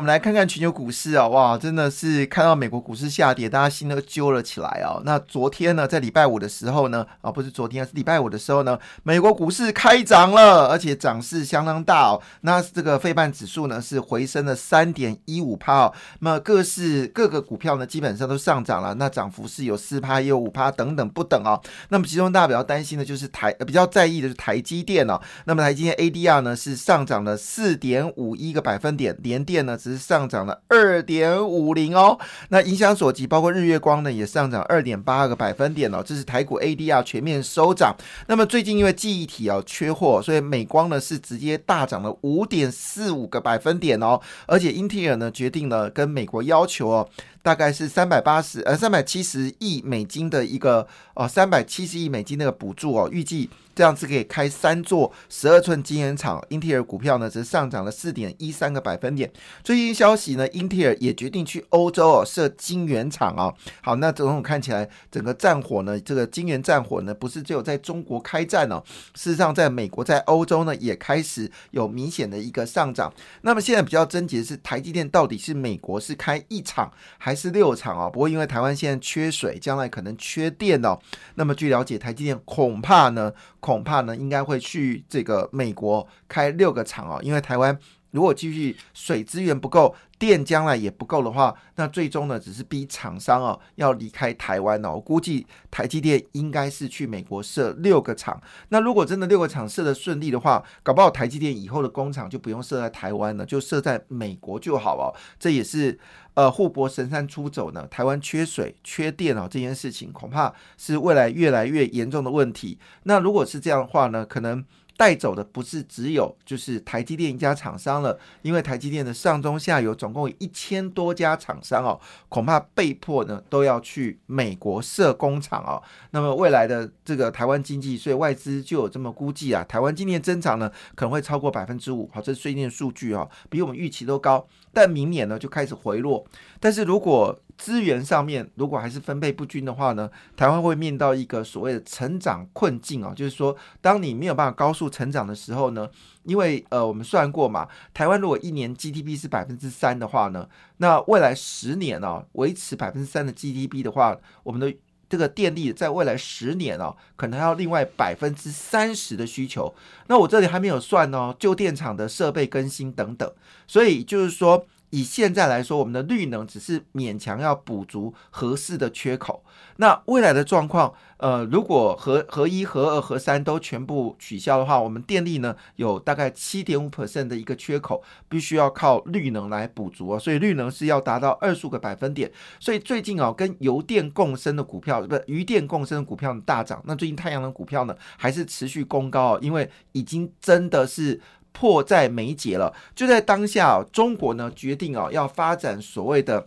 我们来看看全球股市啊，哇，真的是看到美国股市下跌，大家心都揪了起来啊。那昨天呢，在礼拜五的时候呢，啊，不是昨天，是礼拜五的时候呢，美国股市开涨了，而且涨势相当大哦。那这个费半指数呢是回升了三点一五帕哦。那各式各个股票呢基本上都上涨了，那涨幅是有四帕，也有五帕等等不等哦。那么其中大家比较担心的就是台，比较在意的是台积电哦。那么台积电 ADR 呢是上涨了四点五一个百分点，联电呢。是上涨了二点五零哦，那影响所及，包括日月光呢，也上涨二点八个百分点哦。这是台股 ADR 全面收涨。那么最近因为记忆体啊缺货，所以美光呢是直接大涨了五点四五个百分点哦。而且英特尔呢决定了跟美国要求哦。大概是三百八十呃三百七十亿美金的一个哦三百七十亿美金那个补助哦，预计这样子可以开三座十二寸晶圆厂。英特尔股票呢则上涨了四点一三个百分点。最新消息呢，英特尔也决定去欧洲哦设晶圆厂哦。好，那总统看起来整个战火呢，这个晶圆战火呢不是只有在中国开战哦，事实上在美国在欧洲呢也开始有明显的一个上涨。那么现在比较症结的是台积电到底是美国是开一厂还是？六场哦，不过因为台湾现在缺水，将来可能缺电哦。那么据了解，台积电恐怕呢，恐怕呢，应该会去这个美国开六个厂哦，因为台湾。如果继续水资源不够，电将来也不够的话，那最终呢，只是逼厂商哦要离开台湾哦。我估计台积电应该是去美国设六个厂。那如果真的六个厂设的顺利的话，搞不好台积电以后的工厂就不用设在台湾了，就设在美国就好哦。这也是呃护国神山出走呢。台湾缺水缺电哦，这件事情恐怕是未来越来越严重的问题。那如果是这样的话呢，可能。带走的不是只有就是台积电一家厂商了，因为台积电的上中下游总共有一千多家厂商哦，恐怕被迫呢都要去美国设工厂哦。那么未来的这个台湾经济，所以外资就有这么估计啊，台湾今年增长呢可能会超过百分之五，好，这是最近的数据啊，比我们预期都高。但明年呢就开始回落，但是如果资源上面如果还是分配不均的话呢，台湾会面到一个所谓的成长困境啊，就是说，当你没有办法高速成长的时候呢，因为呃我们算过嘛，台湾如果一年 GDP 是百分之三的话呢，那未来十年呢维持百分之三的 GDP 的话，我们的这个电力在未来十年哦，可能要另外百分之三十的需求，那我这里还没有算哦，旧电厂的设备更新等等，所以就是说。以现在来说，我们的绿能只是勉强要补足合适的缺口。那未来的状况，呃，如果合合一、合二、合三都全部取消的话，我们电力呢有大概七点五 percent 的一个缺口，必须要靠绿能来补足啊。所以绿能是要达到二十个百分点。所以最近啊，跟油电共生的股票，不是余电共生的股票大涨。那最近太阳能股票呢，还是持续攻高，因为已经真的是。迫在眉睫了，就在当下，中国呢决定啊要发展所谓的。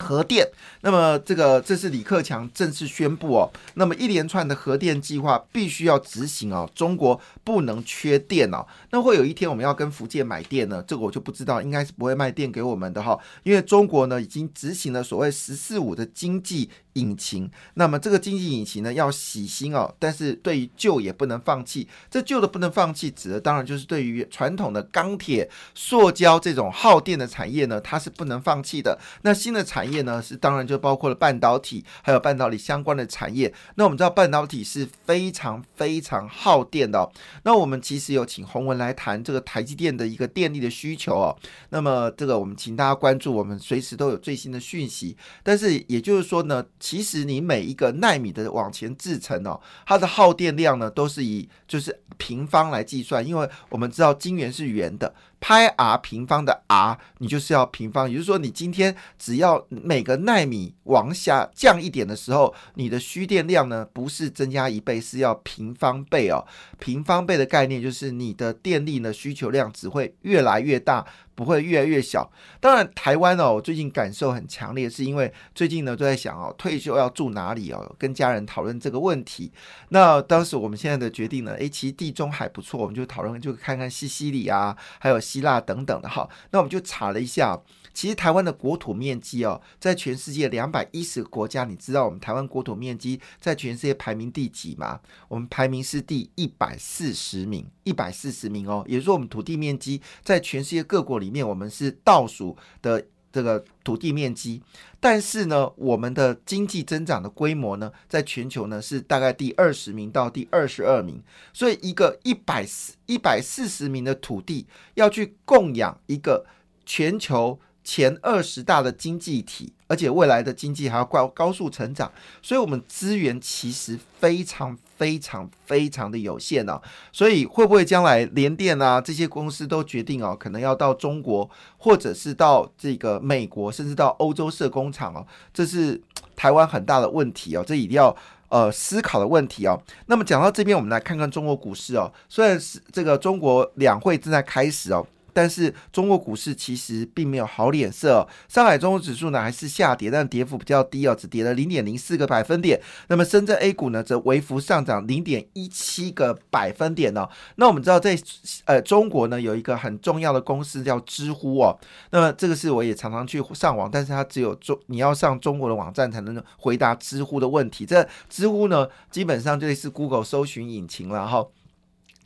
核电，那么这个这是李克强正式宣布哦，那么一连串的核电计划必须要执行哦，中国不能缺电哦。那会有一天我们要跟福建买电呢？这个我就不知道，应该是不会卖电给我们的哈，因为中国呢已经执行了所谓“十四五”的经济引擎，那么这个经济引擎呢要洗新哦，但是对于旧也不能放弃，这旧的不能放弃，指的当然就是对于传统的钢铁、塑胶这种耗电的产业呢，它是不能放弃的。那新的产业呢是当然就包括了半导体，还有半导体相关的产业。那我们知道半导体是非常非常耗电的。那我们其实有请洪文来谈这个台积电的一个电力的需求哦。那么这个我们请大家关注，我们随时都有最新的讯息。但是也就是说呢，其实你每一个纳米的往前制成哦，它的耗电量呢都是以就是平方来计算，因为我们知道晶圆是圆的。拍 r 平方的 r，你就是要平方，也就是说，你今天只要每个纳米往下降一点的时候，你的需电量呢不是增加一倍，是要平方倍哦。平方倍的概念就是你的电力呢需求量只会越来越大。不会越来越小。当然，台湾哦，我最近感受很强烈，是因为最近呢都在想哦，退休要住哪里哦，跟家人讨论这个问题。那当时我们现在的决定呢，诶，其实地中海不错，我们就讨论就看看西西里啊，还有希腊等等的哈。那我们就查了一下。其实台湾的国土面积哦，在全世界两百一十个国家，你知道我们台湾国土面积在全世界排名第几吗？我们排名是第一百四十名，一百四十名哦。也就是说，我们土地面积在全世界各国里面，我们是倒数的这个土地面积。但是呢，我们的经济增长的规模呢，在全球呢是大概第二十名到第二十二名。所以，一个一百四一百四十名的土地要去供养一个全球。前二十大的经济体，而且未来的经济还要高高速成长，所以我们资源其实非常非常非常的有限呢。所以会不会将来联电啊这些公司都决定哦，可能要到中国，或者是到这个美国，甚至到欧洲设工厂哦？这是台湾很大的问题哦，这一定要呃思考的问题哦。那么讲到这边，我们来看看中国股市哦，虽然是这个中国两会正在开始哦。但是中国股市其实并没有好脸色，上海综合指数呢还是下跌，但跌幅比较低哦，只跌了零点零四个百分点。那么深圳 A 股呢则微幅上涨零点一七个百分点呢。那我们知道在呃中国呢有一个很重要的公司叫知乎哦，那么这个是我也常常去上网，但是它只有中你要上中国的网站才能回答知乎的问题。这知乎呢基本上就类似 Google 搜寻引擎了哈。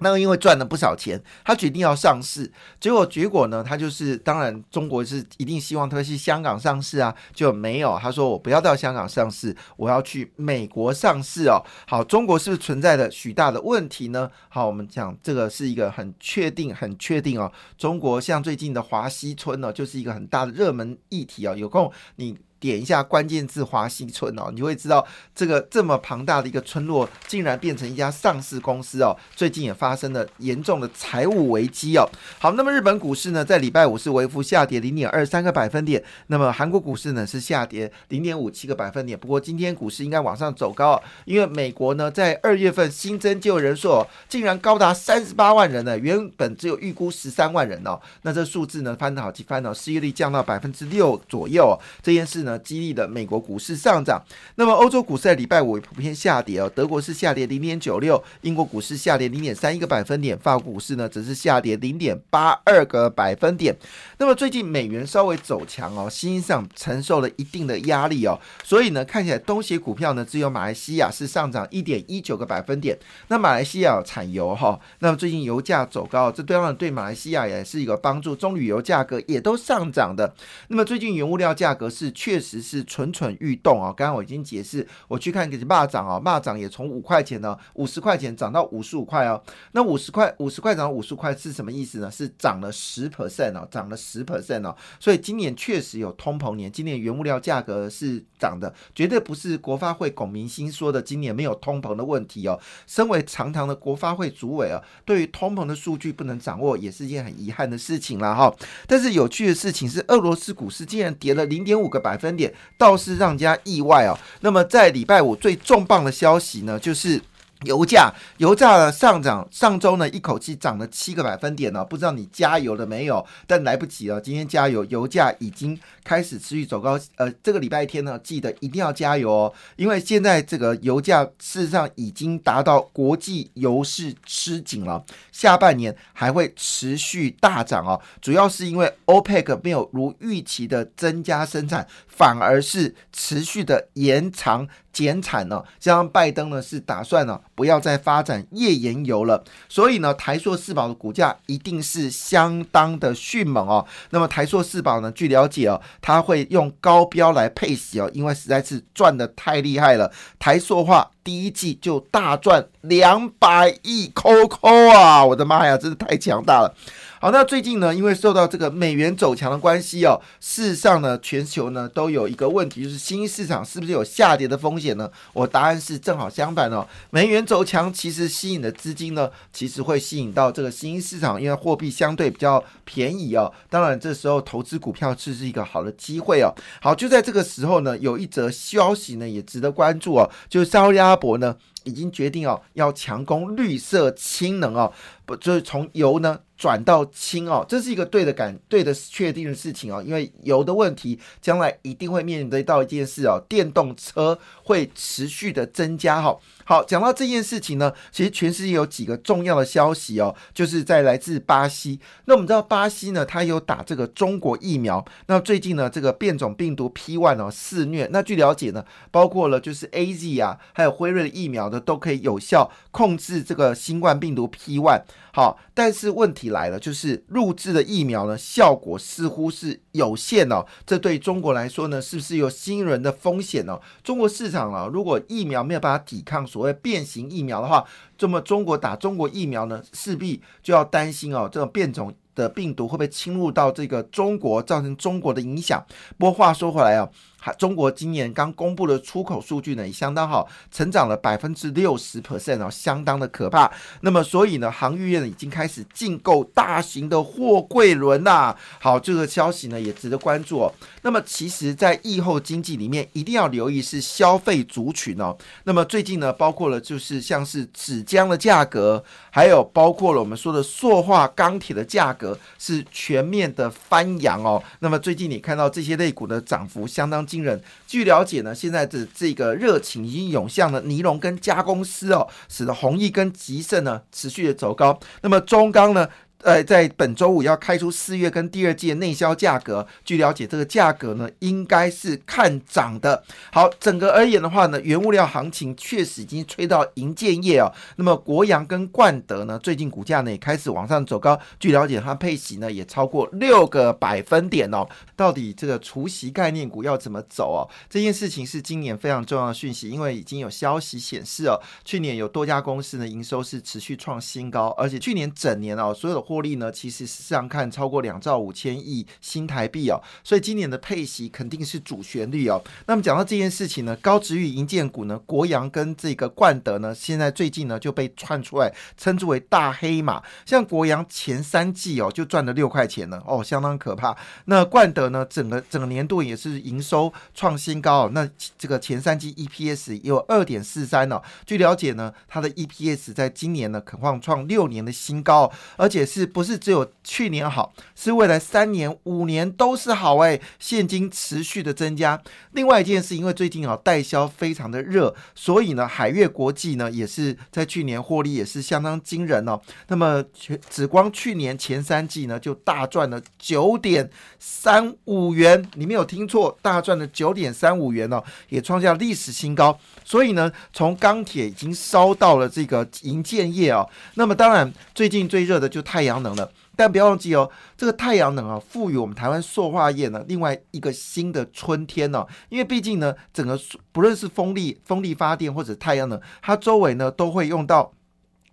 那因为赚了不少钱，他决定要上市，结果结果呢，他就是当然中国是一定希望他去香港上市啊，就没有。他说我不要到香港上市，我要去美国上市哦。好，中国是不是存在的许大的问题呢？好，我们讲这个是一个很确定、很确定哦。中国像最近的华西村呢，就是一个很大的热门议题哦。有空你。点一下关键字华西村哦，你会知道这个这么庞大的一个村落，竟然变成一家上市公司哦。最近也发生了严重的财务危机哦。好，那么日本股市呢，在礼拜五是微幅下跌零点二三个百分点。那么韩国股市呢是下跌零点五七个百分点。不过今天股市应该往上走高，因为美国呢在二月份新增就业人数竟然高达三十八万人呢，原本只有预估十三万人哦。那这数字呢翻得好几番哦，失业率降到百分之六左右。这件事呢。激励的美国股市上涨，那么欧洲股市在礼拜五普遍下跌哦。德国是下跌零点九六，英国股市下跌零点三一个百分点，法国股市呢则是下跌零点八二个百分点。那么最近美元稍微走强哦，新上承受了一定的压力哦，所以呢看起来东协股票呢只有马来西亚是上涨一点一九个百分点。那马来西亚产油哈，那么最近油价走高，这当然对马来西亚也是一个帮助，棕榈油价格也都上涨的。那么最近原物料价格是确实是蠢蠢欲动啊！刚刚我已经解释，我去看个蚂蚱啊，蚂蚱也从五块钱呢，五十块钱涨到五十五块哦。那五十块五十块涨到五十块是什么意思呢？是涨了十 percent 哦，涨了十 percent 哦。所以今年确实有通膨年，今年原物料价格是涨的，绝对不是国发会龚明鑫说的今年没有通膨的问题哦。身为长堂的国发会主委啊，对于通膨的数据不能掌握，也是一件很遗憾的事情了哈。但是有趣的事情是，俄罗斯股市竟然跌了零点五个百分点，倒是让人家意外啊。那么在礼拜五最重磅的消息呢，就是。油价，油价的上涨，上周呢一口气涨了七个百分点呢，不知道你加油了没有？但来不及了，今天加油，油价已经开始持续走高。呃，这个礼拜天呢，记得一定要加油哦，因为现在这个油价事实上已经达到国际油市吃紧了，下半年还会持续大涨哦。主要是因为 OPEC 没有如预期的增加生产，反而是持续的延长。减产呢，加上拜登呢是打算呢不要再发展页岩油了，所以呢台硕四宝的股价一定是相当的迅猛哦。那么台硕四宝呢，据了解哦，它会用高标来配息哦，因为实在是赚的太厉害了。台硕话第一季就大赚两百亿，扣扣啊！我的妈呀，真的太强大了。好，那最近呢，因为受到这个美元走强的关系哦，事实上呢，全球呢都有一个问题，就是新兴市场是不是有下跌的风险呢？我答案是正好相反哦，美元走强其实吸引的资金呢，其实会吸引到这个新兴市场，因为货币相对比较便宜哦。当然，这时候投资股票是是一个好的机会哦。好，就在这个时候呢，有一则消息呢也值得关注哦，就是沙利阿伯呢已经决定哦要强攻绿色氢能哦，不就是从油呢？转到氢哦，这是一个对的感对的确定的事情哦，因为油的问题将来一定会面临到一件事哦，电动车会持续的增加哈。好，讲到这件事情呢，其实全世界有几个重要的消息哦，就是在来自巴西。那我们知道巴西呢，它有打这个中国疫苗。那最近呢，这个变种病毒 P one 哦肆虐。那据了解呢，包括了就是 A Z 啊，还有辉瑞的疫苗呢，都可以有效控制这个新冠病毒 P one。好，但是问题来了，就是录制的疫苗呢，效果似乎是有限哦。这对中国来说呢，是不是有新人的风险呢？中国市场啊，如果疫苗没有办法抵抗所谓变形疫苗的话，那么中国打中国疫苗呢，势必就要担心哦，这种变种的病毒会不会侵入到这个中国，造成中国的影响？不过话说回来啊。中国今年刚公布的出口数据呢，也相当好，成长了百分之六十 percent 哦，相当的可怕。那么，所以呢，航运业呢已经开始进购大型的货柜轮呐。好，这个消息呢也值得关注哦。那么，其实，在疫后经济里面，一定要留意是消费族群哦。那么，最近呢，包括了就是像是纸浆的价格，还有包括了我们说的塑化钢铁的价格，是全面的翻扬哦。那么，最近你看到这些类股的涨幅相当。新人，据了解呢，现在的这个热情已经涌向了尼龙跟加工丝哦，使得弘毅跟吉盛呢持续的走高。那么中钢呢？呃，在本周五要开出四月跟第二季的内销价格。据了解，这个价格呢，应该是看涨的。好，整个而言的话呢，原物料行情确实已经吹到银建业哦。那么国阳跟冠德呢，最近股价呢也开始往上走高。据了解，它配息呢也超过六个百分点哦。到底这个除息概念股要怎么走哦？这件事情是今年非常重要的讯息，因为已经有消息显示哦，去年有多家公司呢营收是持续创新高，而且去年整年哦，所有的。获利呢，其实实际上看超过两兆五千亿新台币哦，所以今年的配息肯定是主旋律哦。那么讲到这件事情呢，高值域银建股呢，国阳跟这个冠德呢，现在最近呢就被串出来，称之为大黑马。像国阳前三季哦就赚了六块钱了哦，相当可怕。那冠德呢，整个整个年度也是营收创新高，那这个前三季 EPS 有二点四三哦。据了解呢，它的 EPS 在今年呢，可望创六年的新高，而且是。不是只有去年好，是未来三年、五年都是好哎，现金持续的增加。另外一件事，因为最近啊代销非常的热，所以呢海悦国际呢也是在去年获利也是相当惊人哦。那么只光去年前三季呢就大赚了九点三五元，你没有听错，大赚了九点三五元哦，也创下历史新高。所以呢，从钢铁已经烧到了这个银建业哦。那么当然最近最热的就太太。阳能了，但不要忘记哦，这个太阳能啊，赋予我们台湾塑化业呢另外一个新的春天呢。因为毕竟呢，整个不论是风力、风力发电或者太阳能，它周围呢都会用到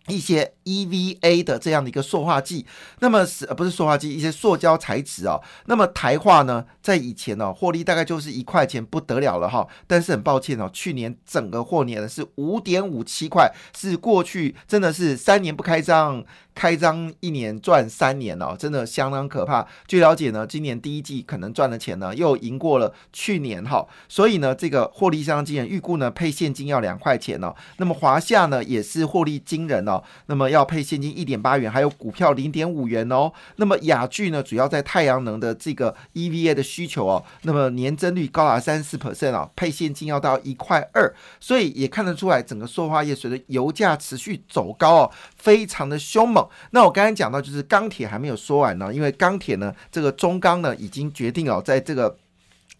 一些 EVA 的这样的一个塑化剂。那么是呃不是塑化剂？一些塑胶材质啊。那么台化呢，在以前呢，获利大概就是一块钱不得了了哈。但是很抱歉哦，去年整个货年是五点五七块，是过去真的是三年不开张。开张一年赚三年哦，真的相当可怕。据了解呢，今年第一季可能赚的钱呢又赢过了去年哈，所以呢这个获利相当惊人，预估呢配现金要两块钱哦。那么华夏呢也是获利惊人哦，那么要配现金一点八元，还有股票零点五元哦。那么雅聚呢主要在太阳能的这个 EVA 的需求哦，那么年增率高达三四 percent 哦，配现金要到一块二，所以也看得出来整个塑化业随着油价持续走高哦，非常的凶猛。那我刚才讲到，就是钢铁还没有说完呢，因为钢铁呢，这个中钢呢已经决定哦，在这个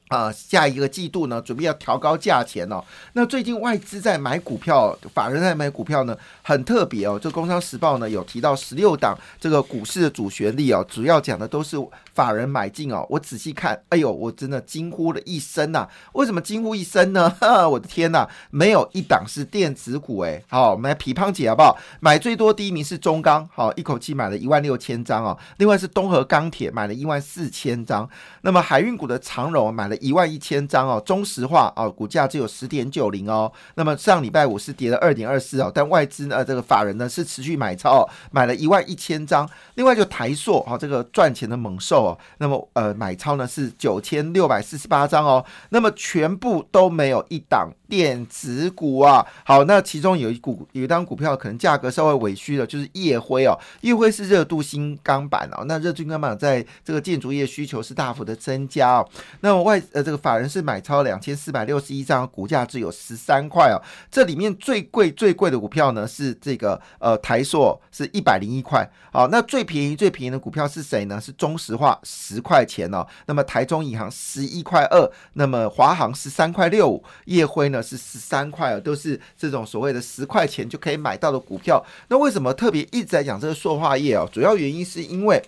啊，下一个季度呢，准备要调高价钱哦。那最近外资在买股票，法人在买股票呢，很特别哦。这《工商时报》呢有提到十六档这个股市的主旋律哦，主要讲的都是法人买进哦。我仔细看，哎呦，我真的惊呼了一声呐！为什么惊呼一声呢？哈 我的天呐，没有一档是电子股哎。好，我们来皮胖姐好不好？买最多第一名是中钢，好，一口气买了一万六千张哦。另外是东河钢铁买了一万四千张。那么海运股的长荣买了。一万一千张哦，中石化哦，股价只有十点九零哦。那么上礼拜五是跌了二点二四哦，但外资呢，这个法人呢是持续买超，哦买了一万一千张。另外就台塑哦，这个赚钱的猛兽哦，那么呃买超呢是九千六百四十八张哦。那么全部都没有一档电子股啊。好，那其中有一股有一档股票可能价格稍微委屈了，就是夜辉哦。夜辉是热镀锌钢板哦，那热镀锌钢板在这个建筑业需求是大幅的增加哦。那么外呃，这个法人是买超两千四百六十一张，股价只有十三块哦。这里面最贵最贵的股票呢是这个呃台塑，是一百零一块。好，那最便宜最便宜的股票是谁呢？是中石化十块钱哦。那么台中银行十一块二，那么华航十三块六五，夜辉呢是十三块哦，都是这种所谓的十块钱就可以买到的股票。那为什么特别一直在讲这个塑化业哦？主要原因是因为。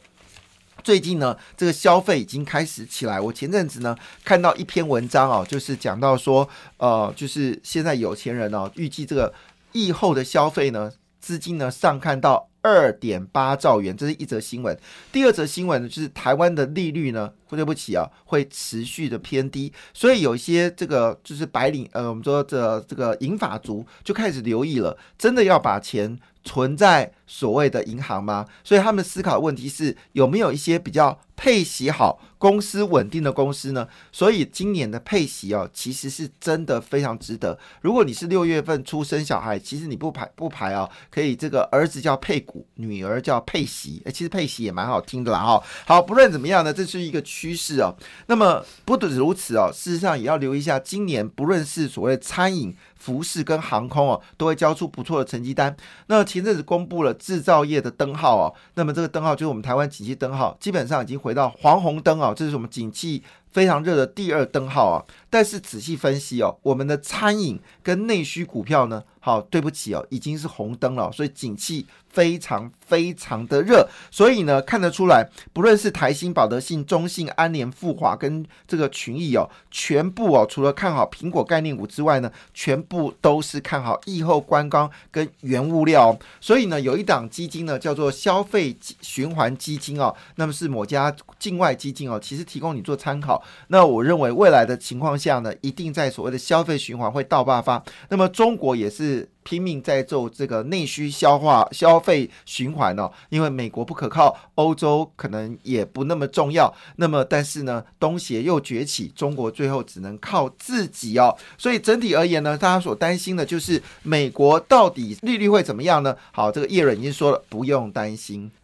最近呢，这个消费已经开始起来。我前阵子呢看到一篇文章哦，就是讲到说，呃，就是现在有钱人哦，预计这个疫后的消费呢，资金呢上看到二点八兆元，这是一则新闻。第二则新闻呢，就是台湾的利率呢，对不起啊，会持续的偏低，所以有一些这个就是白领，呃，我们说这这个银发族就开始留意了，真的要把钱存在。所谓的银行吗？所以他们思考的问题是有没有一些比较配息好、公司稳定的公司呢？所以今年的配息哦，其实是真的非常值得。如果你是六月份出生小孩，其实你不排不排哦，可以这个儿子叫配股，女儿叫配息。哎，其实配息也蛮好听的啦哈。好，不论怎么样呢，这是一个趋势哦。那么不止如此哦，事实上也要留意一下，今年不论是所谓餐饮、服饰跟航空哦，都会交出不错的成绩单。那前阵子公布了。制造业的灯号哦，那么这个灯号就是我们台湾景气灯号，基本上已经回到黄红灯哦，这是我们景气非常热的第二灯号啊。但是仔细分析哦，我们的餐饮跟内需股票呢，好，对不起哦，已经是红灯了，所以景气。非常非常的热，所以呢，看得出来，不论是台新、保德信、中信、安联、富华跟这个群益哦，全部哦，除了看好苹果概念股之外呢，全部都是看好疫后观光跟原物料。所以呢，有一档基金呢，叫做消费循环基金哦，那么是某家境外基金哦，其实提供你做参考。那我认为未来的情况下呢，一定在所谓的消费循环会倒爆发。那么中国也是。拼命在做这个内需消化消费循环哦，因为美国不可靠，欧洲可能也不那么重要。那么，但是呢，东协又崛起，中国最后只能靠自己哦。所以整体而言呢，大家所担心的就是美国到底利率会怎么样呢？好，这个叶润已经说了，不用担心。